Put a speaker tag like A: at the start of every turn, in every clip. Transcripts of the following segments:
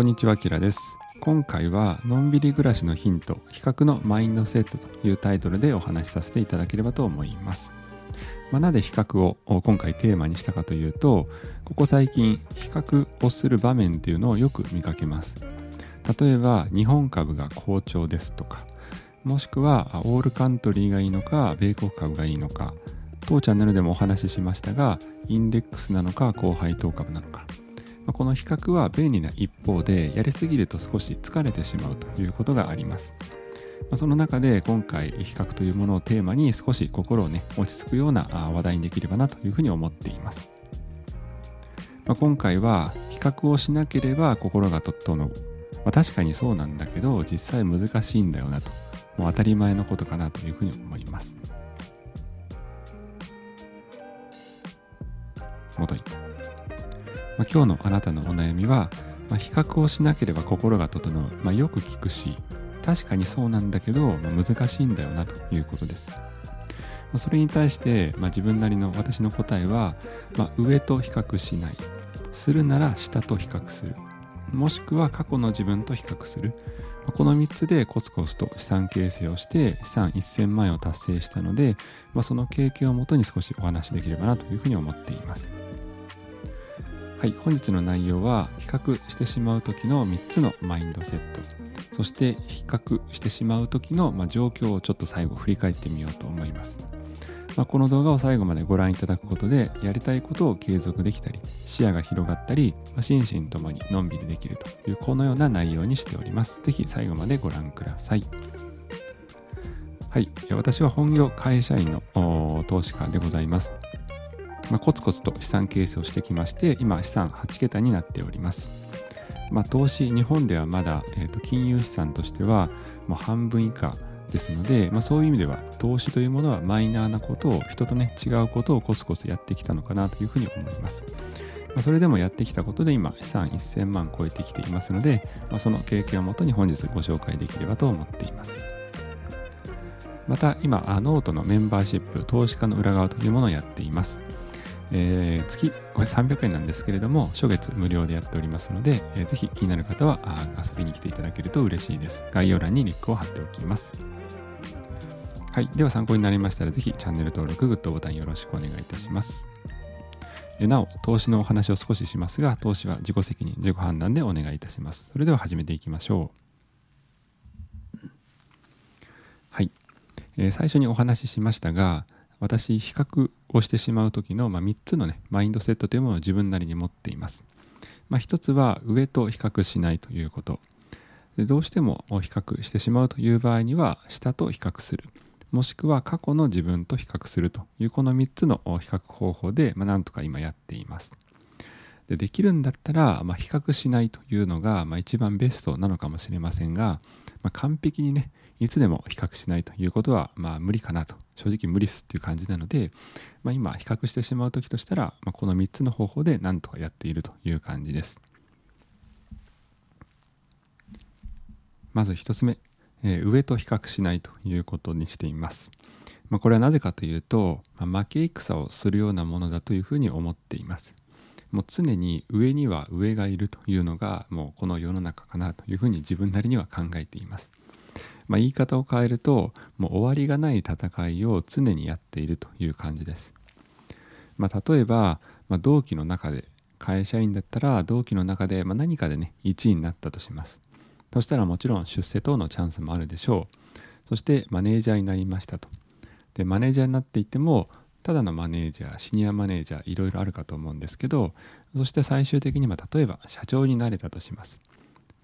A: こんにちは、キラです。今回は、のんびり暮らしのヒント、比較のマインドセットというタイトルでお話しさせていただければと思います。まあ、なぜ比較を今回テーマにしたかというと、ここ最近、比較をする場面っていうのをよく見かけます。例えば、日本株が好調ですとか、もしくは、オールカントリーがいいのか、米国株がいいのか、当チャンネルでもお話ししましたが、インデックスなのか、高配当株なのか、まこの比較は便利な一方でやりすぎると少し疲れてしまうということがあります。まその中で今回比較というものをテーマに少し心をね落ち着くような話題にできればなというふうに思っています。まあ、今回は比較をしなければ心が整う。まあ、確かにそうなんだけど実際難しいんだよなと。もう当たり前のことかなというふうに思います。元に。まあ、今日のあなたのお悩みは、まあ、比較をしなければ心が整う、まあ、よく聞くし確かにそうなんだけど、まあ、難しいんだよなということです。ま、それに対して、まあ、自分なりの私の答えは、まあ、上と比較しないするなら下と比較するもしくは過去の自分と比較するまこの3つでコツコツと資産形成をして資産1000万円を達成したので、まあ、その経験をもとに少しお話しできればなというふうに思っています。はい、本日の内容は比較してしまう時の3つのマインドセット。そして比較してしまう時の、ま状況をちょっと最後振り返ってみようと思います、まあ、この動画を最後までご覧いただくことでやりたいことを継続できたり視野が広がったり、まあ、心身ともにのんびりできるというこのような内容にしております。是非最後までご覧ください。はい、私は本業会社員の投資家でございます。まあ、コツコツと資産形成をしてきまして今資産8桁になっております、まあ、投資日本ではまだ、えー、と金融資産としてはもう半分以下ですので、まあ、そういう意味では投資というものはマイナーなことを人とね違うことをコツコツやってきたのかなというふうに思います、まあ、それでもやってきたことで今資産1000万超えてきていますので、まあ、その経験をもとに本日ご紹介できればと思っています。また今ノートのメンバーシップ投資家の裏側というものをやっています。えー、月これ300円なんですけれども初月無料でやっておりますので、えー、ぜひ気になる方は遊びに来ていただけると嬉しいです。概要欄にリンクを貼っておきます。はいでは参考になりましたらぜひチャンネル登録グッドボタンよろしくお願いいたします。なお投資のお話を少ししますが投資は自己責任自己判断でお願いいたします。それでは始めていきましょう。はい、えー、最初にお話ししましたが私比較をしてしまう時の、まあ、3つのねマインドセットというものを自分なりに持っています。まあ、1つは上と比較しないということでどうしても比較してしまうという場合には下と比較するもしくは過去の自分と比較するというこの3つの比較方法で、まあ、なんとか今やっています。でできるんだったら、まあ、比較しないというのが、まあ、一番ベストなのかもしれませんが、まあ、完璧にねいつでも比較しないということは、まあ、無理かなと正直無理っすっていう感じなので、まあ、今比較してしまう時としたら、まあ、この3つの方法で何とかやっているという感じです。まず1つ目、えー、上と比較しないということにしています、まあ、これはなぜかというと、まあ、負け戦をするようなものだというふうに思っています。もう常に上には上がいるというのがもうこの世の中かなというふうに自分なりには考えています。まあ、言い方を変えるともう終わりがない戦いを常にやっているという感じです。まあ、例えば、まあ、同期の中で会社員だったら同期の中で、ま何かでね1位になったとします。そしたらもちろん出世等のチャンスもあるでしょう。そしてマネージャーになりましたと。でマネージャーになっていってもただのマネージャーシニアマネージャーいろいろあるかと思うんですけどそして最終的には例えば社長になれたとします。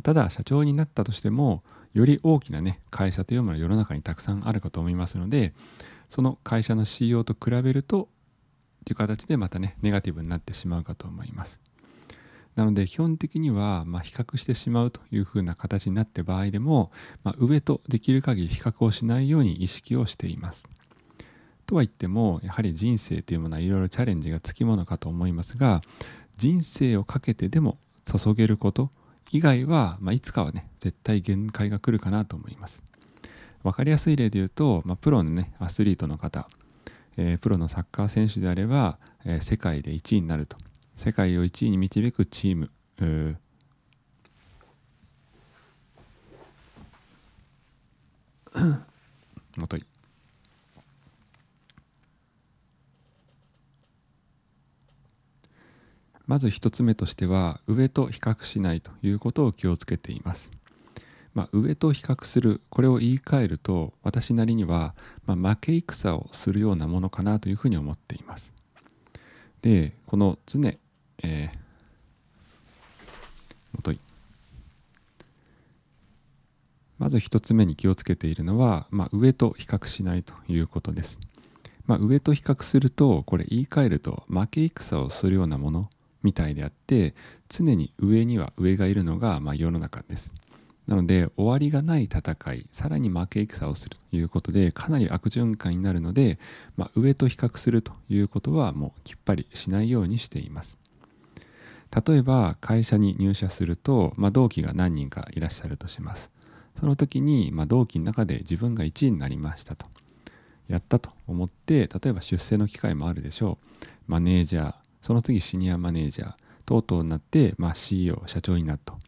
A: ただ社長になったとしてもより大きなね会社というものは世の中にたくさんあるかと思いますのでその会社の CEO と比べるとという形でまたねネガティブになってしまうかと思います。なので基本的には、ま、比較してしまうというふうな形になって場合でも、ま、上とできる限り比較をしないように意識をしています。とは言ってもやはり人生というものはいろいろチャレンジがつきものかと思いますが人生をかけてでも注げること以外は、まあ、いつかはね絶対限界が来るかなと思います。分かりやすい例で言うと、まあ、プロのねアスリートの方、えー、プロのサッカー選手であれば、えー、世界で1位になると。世界を1位に導くチーム、えーもといまず1つ目としては上と比較しないということを気をつけています。まあ、上と比較するこれを言い換えると私なりには、まあ、負け戦をするようなものかなというふうに思っています。でこの常、えー、もといまず1つ目に気をつけているのは、まあ、上と比較しないということです。まあ、上と比較するとこれ言い換えると負け戦をするようなものみたいであって常に上には上がいるのがま世の中です。なので終わりがない戦いさらに負け戦をするということでかなり悪循環になるので、まあ、上と比較するということはもうきっぱりしないようにしています。例えば会社に入社すると、まあ、同期が何人かいらっしゃるとします。その時に、まあ、同期の中で自分が1位になりましたとやったと思って例えば出世の機会もあるでしょう。マネージャーその次シニアマネージャー等々になって、まあ、CEO 社長になると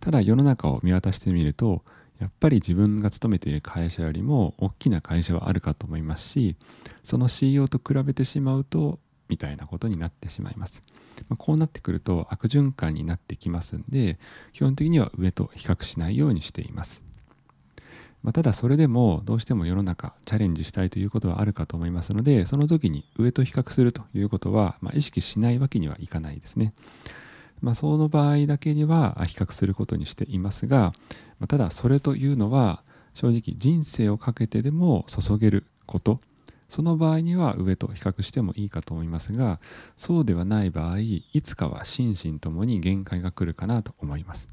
A: ただ世の中を見渡してみるとやっぱり自分が勤めている会社よりも大きな会社はあるかと思いますしその CEO と比べてしまうとみたいなことになってしまいます。まあ、こうなってくると悪循環になってきますんで基本的には上と比較しないようにしています。まあ、ただそれでもどうしても世の中チャレンジしたいということはあるかと思いますのでその時に上と比較するということは、まあ、意識しないわけにはいかないですね。まあ、その場合だけには比較することにしていますが、ま、ただそれというのは正直人生をかけてでも注げることその場合には上と比較してもいいかと思いますがそうではない場合いつかは心身ともに限界が来るかなと思います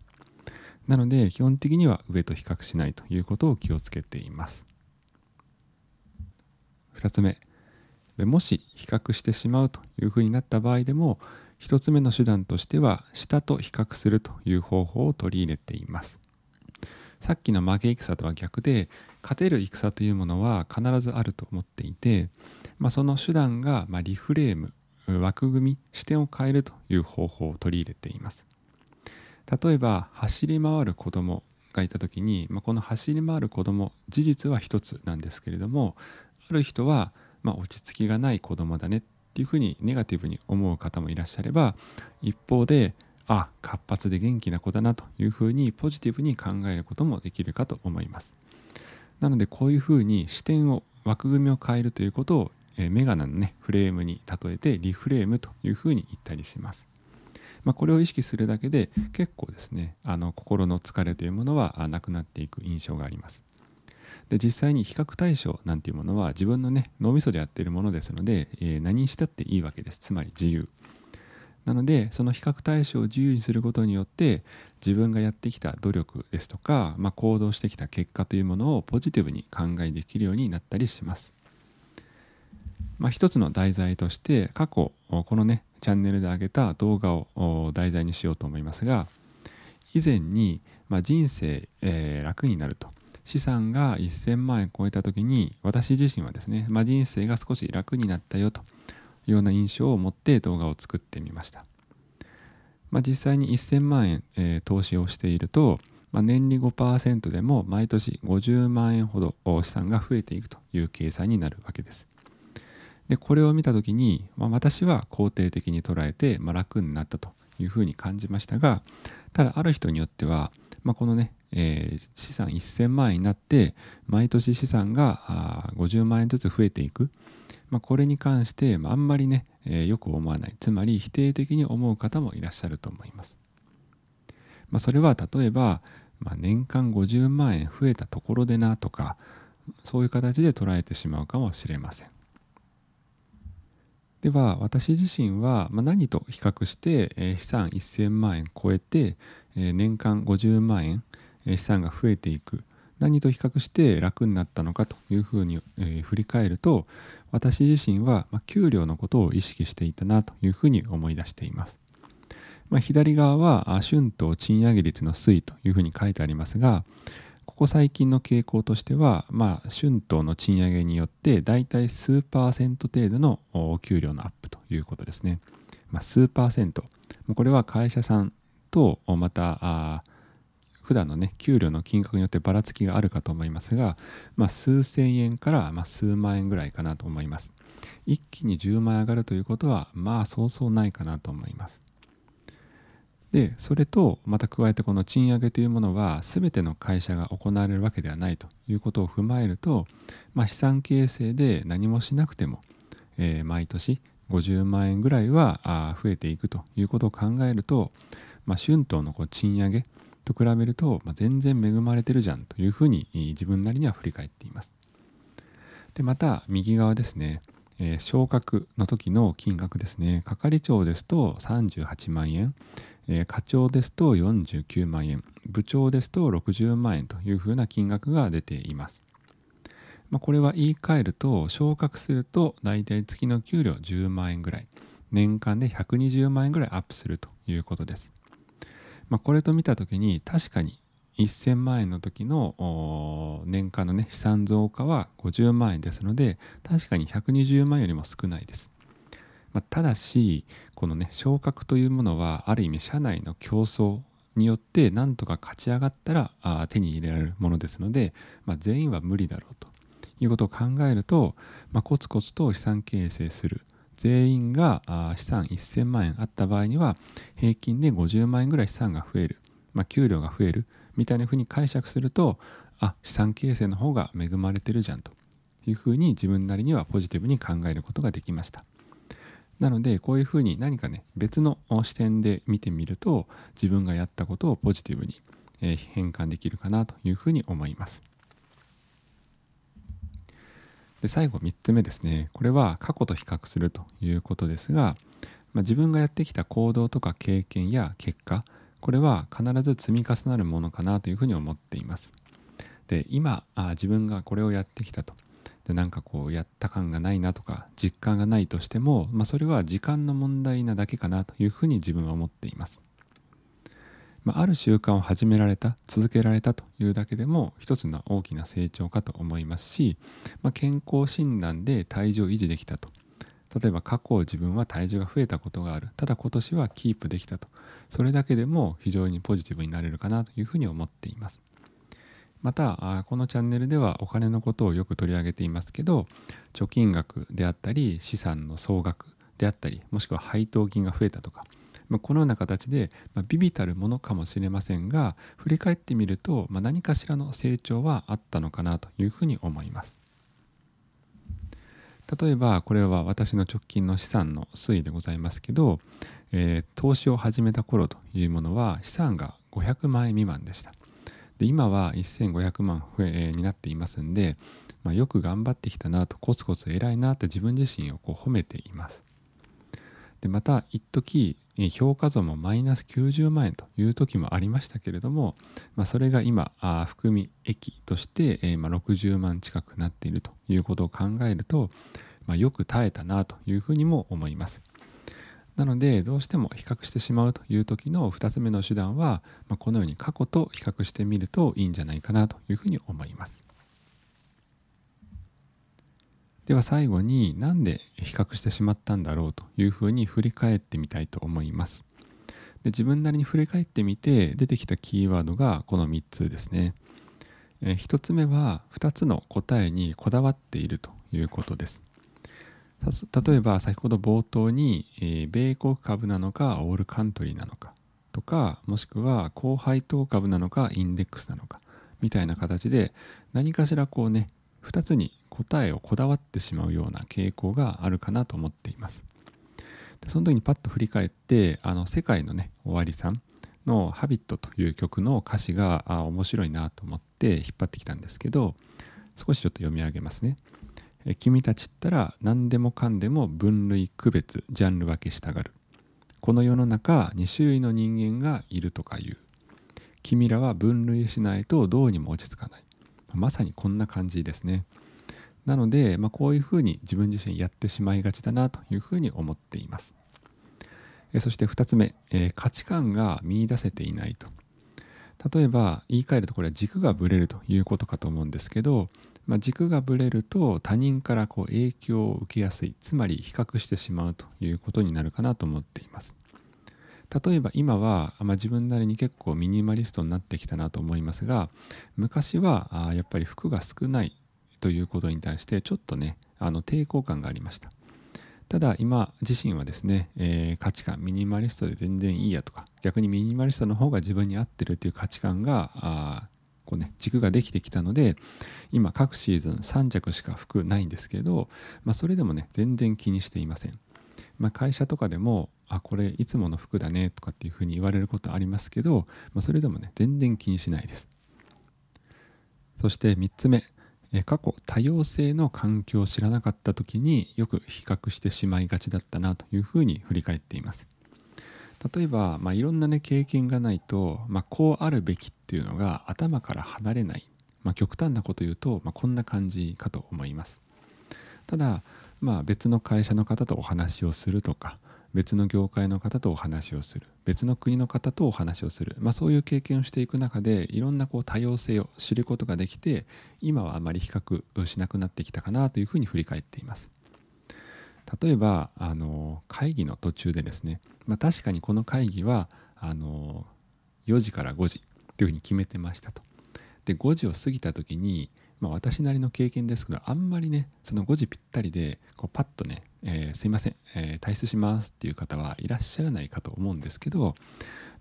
A: なので基本的には上と比較しないということを気をつけています。2つ目。もし比較してしまうというふうになった場合でも1つ目の手段としては下と比較するという方法を取り入れています。さっきの負け戦とは逆で勝てる戦というものは必ずあると思っていて、まあ、その手段がまリフレーム枠組み視点を変えるという方法を取り入れています。例えば走り回る子供がいた時に、まあ、この走り回る子供事実は一つなんですけれどもある人はま落ち着きがない子供だねっていうふうにネガティブに思う方もいらっしゃれば一方であ活発で元気な子だなというふうにポジティブに考えることもできるかと思います。なのでこういうふうに視点を枠組みを変えるということをメガネのねフレームに例えてリフレームというふうに言ったりします。まあ、これを意識するだけで結構ですねあの心の疲れというものはなくなっていく印象があります。で実際に比較対象なんていうものは自分のね脳みそでやっているものですので、えー、何にしたっていいわけです。つまり自由。なのでその比較対象を自由にすることによって自分がやってきた努力ですとか、まあ、行動してきた結果というものをポジティブに考えできるようになったりします。まあ、一つの題材として過去このねチャンネルで上げた動画を題材にしようと思いますが以前に、まあ、人生、えー、楽になると。資産が1000万円超えた時に私自身はですね、まあ、人生が少し楽になったよというような印象を持って動画を作ってみました、まあ、実際に1000万円、えー、投資をしていると、まあ、年利5%でも毎年50万円ほど資産が増えていくという計算になるわけです。でこれを見た時に、まあ、私は肯定的に捉えて、まあ、楽になったというふうに感じましたがただある人によっては、まあ、このねえー、資産1000万円になって毎年資産が50万円ずつ増えていく、まあ、これに関して、まあ、あんまりね、えー、よく思わない。つまり否定的に思う方もいらっしゃると思います、まあ、それは例えば、まあ、年間50万円増えたところでなとかそういう形で捉えてしまうかもしれません。では私自身は何と比較して資産1000万円超えて年間50万円資産が増えていく何と比較して楽になったのかというふうに、振り返ると私自身は、給料のことを意識していたなというふうに思い出しています。まあ、左側は春闘賃上げ率の推移というふうに書いてありますがここ最近の傾向としては、まあ、春闘の賃上げによってだいたい数パーセント程度のお給料のアップということですね。まあ、数パーセント。これは会社さんとまたあ普段のね給料の金額によってばらつきがあるかと思いますが、まあ、数千円からま数万円ぐらいかなと思います。一気に10万円上がるということはまあそうそうないかなと思います。でそれとまた加えてこの賃上げというものは全ての会社が行われるわけではないということを踏まえると、まあ、資産形成で何もしなくても、えー、毎年50万円ぐらいは増えていくということを考えると、まあ、春闘のこう賃上げと比べると、まあ、全然恵まれてるじゃんというふうに自分なりには振り返っています。でまた右側ですね、えー、昇格の時の金額ですね係長ですと38万円、えー、課長ですと49万円部長ですと60万円というふうな金額が出ています。まあ、これは言い換えると昇格すると大体月の給料10万円ぐらい年間で120万円ぐらいアップするということです。まあ、これと見た時に確かに1000万円の時の年間のね資産増加は50万円ですので確かに120万円よりも少ないです。まあ、ただしこのね昇格というものはある意味社内の競争によってなんとか勝ち上がったらあ手に入れられるものですので、まあ、全員は無理だろうということを考えると、まあ、コツコツと資産形成する。全員が資産1000万円あった場合には平均で50万円ぐらい資産が増える、まあ、給料が増える。みたいなふうに解釈するとあ資産形成の方が恵まれてるじゃんというふうに自分なりにはポジティブに考えることができました。なのでこういうふうに何かね別の視点で見てみると自分がやったことをポジティブに変換できるかなというふうに思います。で最後3つ目ですね。これは過去と比較するということですが、まあ、自分がやってきた行動とか経験や結果これは必ず積み重なるものかなというふうに思っています。で今あ自分がこれをやってきたと。でなんかこうやった感がないなとか実感がないとしても、まあ、それは時間の問題なだけかなというふうに自分は思っています。まあ、ある習慣を始められた続けられたというだけでも一つの大きな成長かと思いますし、まあ、健康診断で体重を維持できたと。例えば過去自分は体重が増えたことがある。ただ今年はキープできたと。それだけでも非常にポジティブになれるかなというふうに思っています。またこのチャンネルではお金のことをよく取り上げていますけど貯金額であったり資産の総額であったりもしくは配当金が増えたとかこのような形で、まビビたるものかもしれませんが振り返ってみると、何かしらの成長はあったのかなというふうに思います。例えばこれは私の直近の資産の推移でございますけど、えー、投資を始めた頃というものは資産が500万円未満でした。で今は1500万増えになっていますんで、まあ、よく頑張ってきたなとコツコツ偉いなって自分自身をこう褒めていますでまた一時評価損もマイナス90万円という時もありましたけれども、まあ、それが今あ含み益として、えー、まあ、60万近くなっているということを考えると、まあ、よく耐えたなというふうにも思います。なのでどうしても比較してしまうという時の2つ目の手段は、まこのように過去と比較してみるといいんじゃないかなというふうに思います。では最後に何で比較してしまったんだろうというふうに振り返ってみたいと思います。で自分なりに振り返ってみて出てきたキーワードがこの3つですね。え1つ目は2つの答えにこだわっているということです。例えば先ほど冒頭に、米国株なのかオールカントリーなのかとかもしくは高配当株なのかインデックスなのかみたいな形で何かしらこうね2つに答えをこだわってしまうような傾向があるかなと思っています。でその時にパッと振り返ってあの世界のね終わりさんの「ハビットという曲の歌詞があ面白いなと思って引っ張ってきたんですけど少しちょっと読み上げますね。君たちったら何でもかんでも分類区別ジャンル分けしたがる。この世の中2種類の人間がいるとか言う。君らは分類しないとどうにも落ち着かない。まさにこんな感じですね。なので、まあ、こういうふうに自分自身やってしまいがちだなというふうに思っています。そして2つ目、えー、価値観が見いだせていないと。例えば言い換えるとこれは軸がぶれるということかと思うんですけど、まあ、軸がぶれると他人からこう影響を受けやすいつまり比較してしまうということになるかなと思っています。例えば今は、まあ、自分なりに結構ミニマリストになってきたなと思いますが昔はあやっぱり服が少ないということに対してちょっとねあの抵抗感がありましたただ今自身はですね、えー、価値観ミニマリストで全然いいやとか逆にミニマリストの方が自分に合ってるっていう価値観があこうね軸ができてきたので今各シーズン3着しか服ないんですけど、まあ、それでもね全然気にしていません、まあ、会社とかでもあこれいつもの服だねとかっていうふうに言われることありますけど、まあ、それでもね全然気にしないです。そして3つ目過去多様性の環境を知らなかった時によく比較してしまいがちだったなというふうに振り返っています。例えば、まあ、いろんなね経験がないと、まあ、こうあるべきっていうのが頭から離れない、まあ、極端なこと言うと、まあ、こんな感じかと思います。ただ、まあ、別の会社の方とお話をするとか別の業界の方とお話をする別の国の方とお話をする、まあ、そういう経験をしていく中でいろんなこう多様性を知ることができて今はあまり比較しなくなってきたかなというふうに振り返っています。例えばあの会議の途中でですね、まあ、確かにこの会議はあの4時から5時というふうに決めてましたと。で5時を過ぎた時にまあ、私なりの経験ですけどあんまりねその5時ぴったりでこうパッとね、えー、すいません、えー、退出しますっていう方はいらっしゃらないかと思うんですけど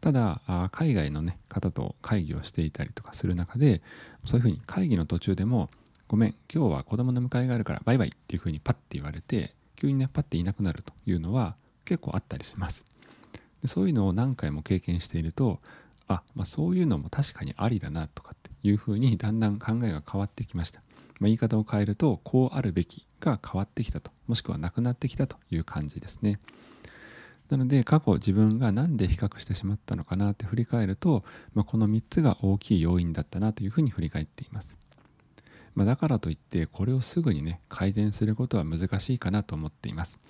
A: ただあ海外のね方と会議をしていたりとかする中でそういうふうに会議の途中でもごめん今日は子供の迎えがあるからバイバイっていうふうにパッて言われて急にねパッていなくなるというのは結構あったりします。でそういうのを何回も経験しているとあ、まあ、そういうのも確かにありだなとかっていうふうにだんだん考えが変わってきました、まあ、言い方を変えるとこうあるべきが変わってきたともしくはなくなってきたという感じですね。なので過去自分が何で比較してしまったのかなって振り返ると、まあ、この3つが大きい要因だったなというふうに振り返っています、まあ、だからといってこれをすぐにね改善することは難しいかなと思っています。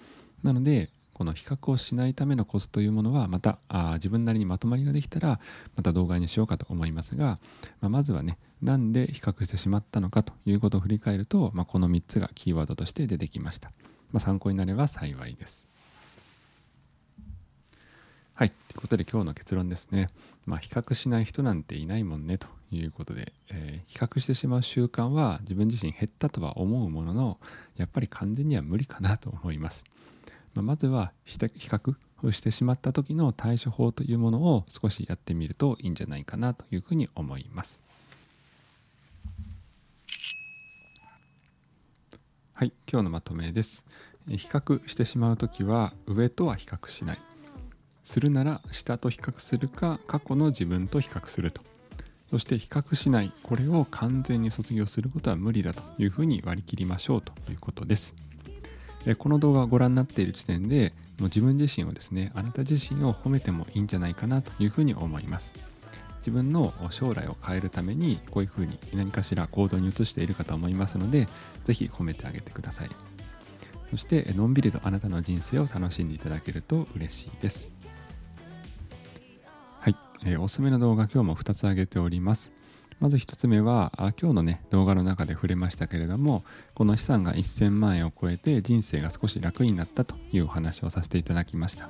A: なのでこの比較をしないためのコツというものはまたあ自分なりにまとまりができたらまた動画にしようかと思いますが、まあ、まずはねなんで比較してしまったのかということを振り返ると、まあ、この3つがキーワードとして出てきました、まあ、参考になれば幸いですはい。ということで今日の結論ですね。まあ、比較しない人なんていないもんねということで、えー、比較してしまう習慣は自分自身減ったとは思うものの、やっぱり完全には無理かなと思います。まあ、まずは比較をしてしまった時の対処法というものを少しやってみるといいんじゃないかなというふうに思います。はい、今日のまとめです。比較してしまう時は上とは比較しない。するなら下と比較するか過去の自分と比較すると。そして比較しない。これを完全に卒業することは無理だというふうに割り切りましょうということです。この動画をご覧になっている時点でもう自分自身をですねあなた自身を褒めてもいいんじゃないかなというふうに思います。自分の将来を変えるためにこういうふうに何かしら行動に移しているかと思いますので是非褒めてあげてください。そしてのんびりとあなたの人生を楽しんでいただけると嬉しいです。はい、えー、おすすめの動画今日も2つ挙げております。まず1つ目は今日のね動画の中で触れましたけれどもこの資産が1000万円を超えて人生が少し楽になったというお話をさせていただきました。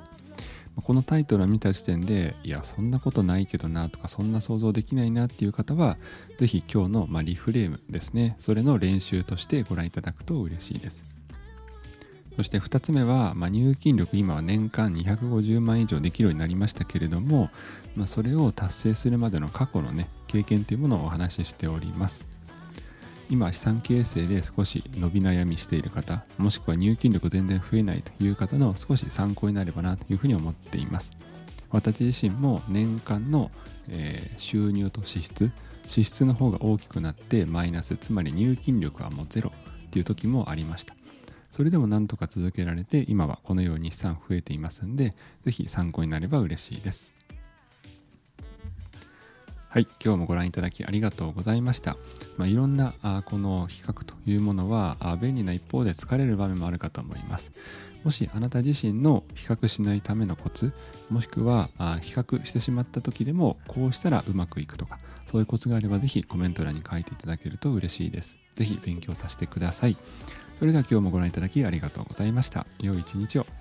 A: このタイトルを見た時点でいやそんなことないけどなとかそんな想像できないなっていう方は是非今日の、まリフレームですねそれの練習としてご覧いただくと嬉しいです。そして2つ目は、まあ、入金力今は年間250万以上できるようになりましたけれども、まあ、それを達成するまでの過去のね経験というものをお話ししております。今資産形成で少し伸び悩みしている方もしくは入金力全然増えないという方の少し参考になればなというふうに思っています。私自身も年間の、え、収入と支出支出の方が大きくなってマイナスつまり入金力はもうゼロっていう時もありました。それでもなんとか続けられて今はこのように資産増えていますんで是非参考になれば嬉しいです。はい、今日もご覧いただきありがとうございました。まあ、いろんなあこの比較というものはあ便利な一方で疲れる場面もあるかと思います。もしあなた自身の比較しないためのコツ、もしくはあ比較してしまった時でもこうしたらうまくいくとか、そういうコツがあればぜひコメント欄に書いていただけると嬉しいです。ぜひ勉強させてください。それでは今日もご覧いただきありがとうございました。良い一日を。